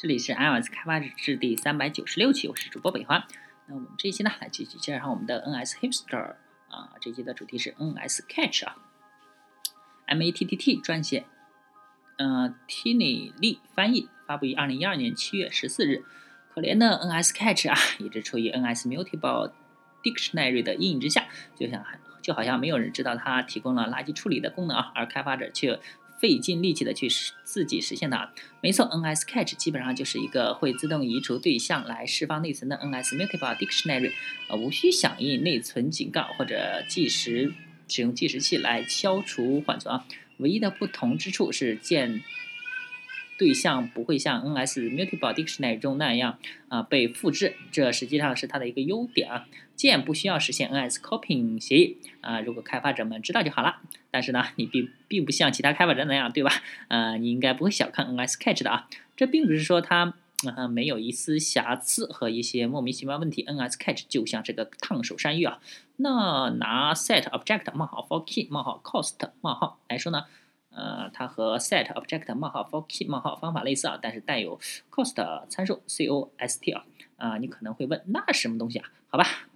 这里是 iOS 开发日志第三百九十六期，我是主播北华。那我们这一期呢，来继续介绍我们的 NS Hipster 啊，这期的主题是 NS Catch 啊，M A T T T 撰写，呃，Tini Lee 翻译，发布于二零一二年七月十四日。可怜的 NS Catch 啊，一直处于 NS Mutable Dictionary 的阴影之下，就像就好像没有人知道它提供了垃圾处理的功能啊，而开发者却。费尽力气的去实自己实现的，没错，NS Catch 基本上就是一个会自动移除对象来释放内存的 NS Mutable Dictionary，呃，无需响应内存警告或者计时使用计时器来消除缓存啊。唯一的不同之处是建对象不会像 NS Mutable Dictionary 中那样啊被复制，这实际上是它的一个优点啊。键不需要实现 NS Copying 协议啊，如果开发者们知道就好了。但是呢，你并并不像其他开发者那样，对吧？呃，你应该不会小看 NS Catch 的啊。这并不是说它啊没有一丝瑕疵和一些莫名其妙问题。NS Catch 就像这个烫手山芋啊。那拿 Set Object 冒号 For Key 冒号 Cost 冒号来说呢，呃，它和 Set Object 冒号 For Key 冒号方法类似啊，但是带有 Cost 参数 Cost 啊。啊，你可能会问，那是什么东西啊？好吧。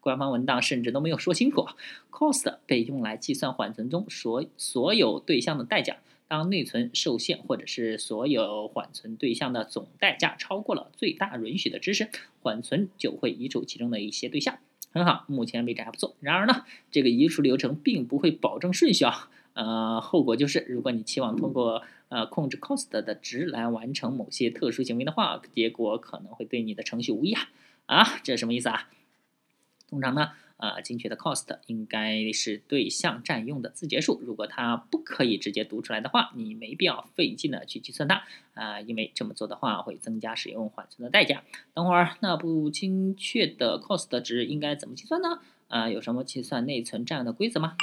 官方文档甚至都没有说清楚，cost 被用来计算缓存中所所有对象的代价。当内存受限，或者是所有缓存对象的总代价超过了最大允许的值时，缓存就会移除其中的一些对象。很好，目前为止还不错。然而呢，这个移除流程并不会保证顺序啊。呃，后果就是，如果你期望通过呃控制 cost 的值来完成某些特殊行为的话，结果可能会对你的程序无益啊。啊，这是什么意思啊？通常呢，呃，精确的 cost 应该是对象占用的字节数。如果它不可以直接读出来的话，你没必要费劲的去计算它，啊，因为这么做的话会增加使用缓存的代价。等会儿那不精确的 cost 值应该怎么计算呢？啊，有什么计算内存占用的规则吗？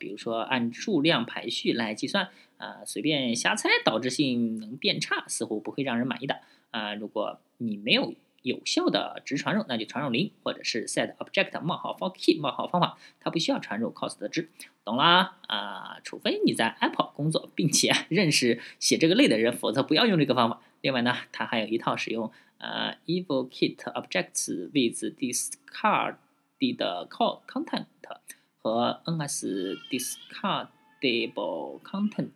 比如说按数量排序来计算，啊，随便瞎猜，导致性能变差，似乎不会让人满意的。啊，如果你没有。有效的值传入，那就传入零，或者是 set object 冒号 for key 冒号方法，它不需要传入 cost 的值，懂啦？啊，除非你在 Apple 工作，并且认识写这个类的人，否则不要用这个方法。另外呢，它还有一套使用呃 evokit objects with discarded content 和 ns discardable content。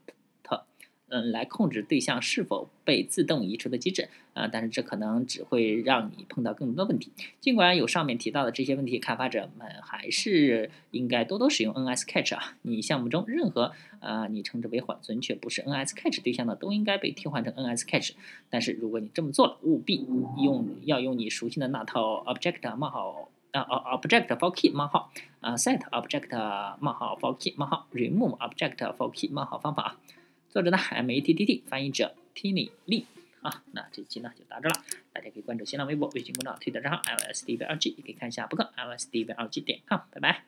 嗯，来控制对象是否被自动移除的机制啊，但是这可能只会让你碰到更多的问题。尽管有上面提到的这些问题，开发者们还是应该多多使用 NS Catch 啊。你项目中任何啊你称之为缓存却不是 NS Catch 对象的，都应该被替换成 NS Catch。但是如果你这么做了，务必用要用你熟悉的那套 Object 冒号啊 Object for Key 冒号啊 Set Object 冒号 for Key 冒号 Remove Object for Key 冒号方法啊。作者呢，M A T T T，翻译者 Tini Lee 啊，那这期呢就到这了，大家可以关注新浪微博、微信公众号、推特账号 L S D V L G，也可以看一下博客 L S D V L G 点 com，拜拜。